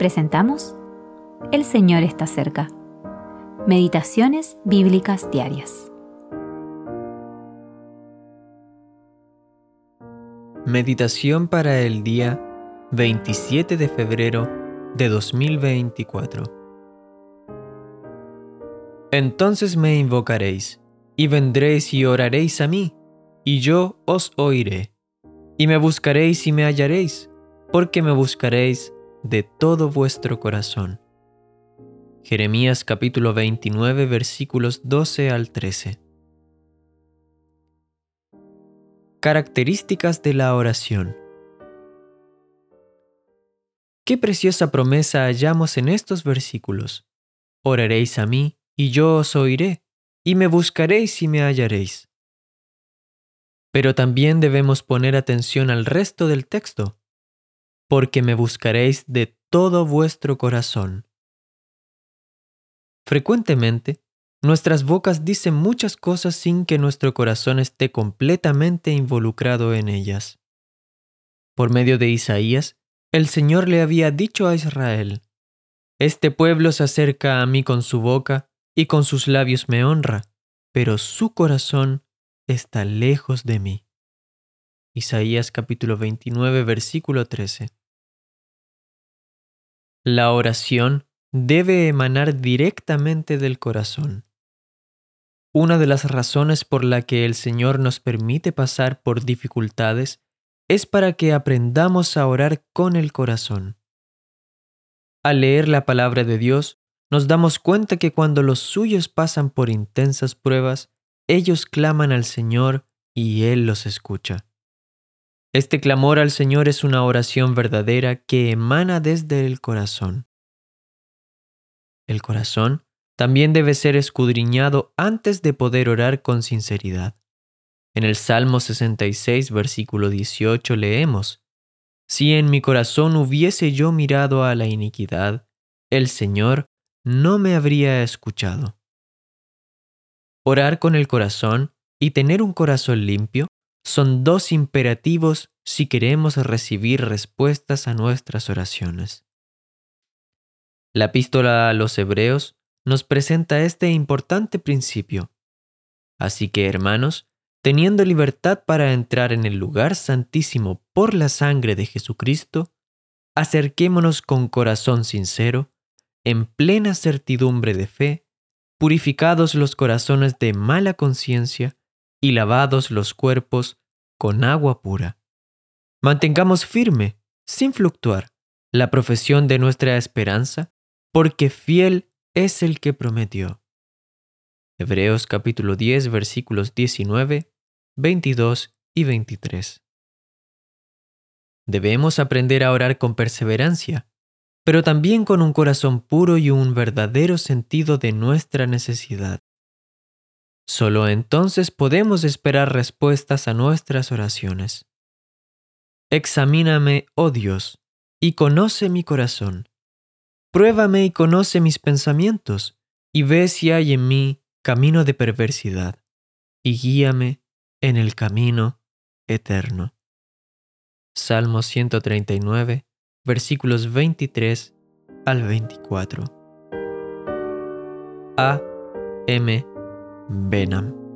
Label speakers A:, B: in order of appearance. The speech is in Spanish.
A: presentamos El Señor está cerca. Meditaciones Bíblicas Diarias.
B: Meditación para el día 27 de febrero de 2024. Entonces me invocaréis, y vendréis y oraréis a mí, y yo os oiré, y me buscaréis y me hallaréis, porque me buscaréis de todo vuestro corazón. Jeremías capítulo 29 versículos 12 al 13. Características de la oración. Qué preciosa promesa hallamos en estos versículos. Oraréis a mí, y yo os oiré, y me buscaréis y me hallaréis. Pero también debemos poner atención al resto del texto porque me buscaréis de todo vuestro corazón. Frecuentemente, nuestras bocas dicen muchas cosas sin que nuestro corazón esté completamente involucrado en ellas. Por medio de Isaías, el Señor le había dicho a Israel, Este pueblo se acerca a mí con su boca y con sus labios me honra, pero su corazón está lejos de mí. Isaías capítulo 29 versículo 13. La oración debe emanar directamente del corazón. Una de las razones por la que el Señor nos permite pasar por dificultades es para que aprendamos a orar con el corazón. Al leer la palabra de Dios, nos damos cuenta que cuando los suyos pasan por intensas pruebas, ellos claman al Señor y Él los escucha. Este clamor al Señor es una oración verdadera que emana desde el corazón. El corazón también debe ser escudriñado antes de poder orar con sinceridad. En el Salmo 66, versículo 18 leemos, Si en mi corazón hubiese yo mirado a la iniquidad, el Señor no me habría escuchado. Orar con el corazón y tener un corazón limpio son dos imperativos si queremos recibir respuestas a nuestras oraciones. La epístola a los Hebreos nos presenta este importante principio. Así que, hermanos, teniendo libertad para entrar en el lugar santísimo por la sangre de Jesucristo, acerquémonos con corazón sincero, en plena certidumbre de fe, purificados los corazones de mala conciencia y lavados los cuerpos con agua pura. Mantengamos firme, sin fluctuar, la profesión de nuestra esperanza, porque fiel es el que prometió. Hebreos capítulo 10 versículos 19, 22 y 23. Debemos aprender a orar con perseverancia, pero también con un corazón puro y un verdadero sentido de nuestra necesidad. Solo entonces podemos esperar respuestas a nuestras oraciones. Examíname, oh Dios, y conoce mi corazón. Pruébame y conoce mis pensamientos, y ve si hay en mí camino de perversidad, y guíame en el camino eterno. Salmo 139, versículos 23 al 24. A. M. Benham.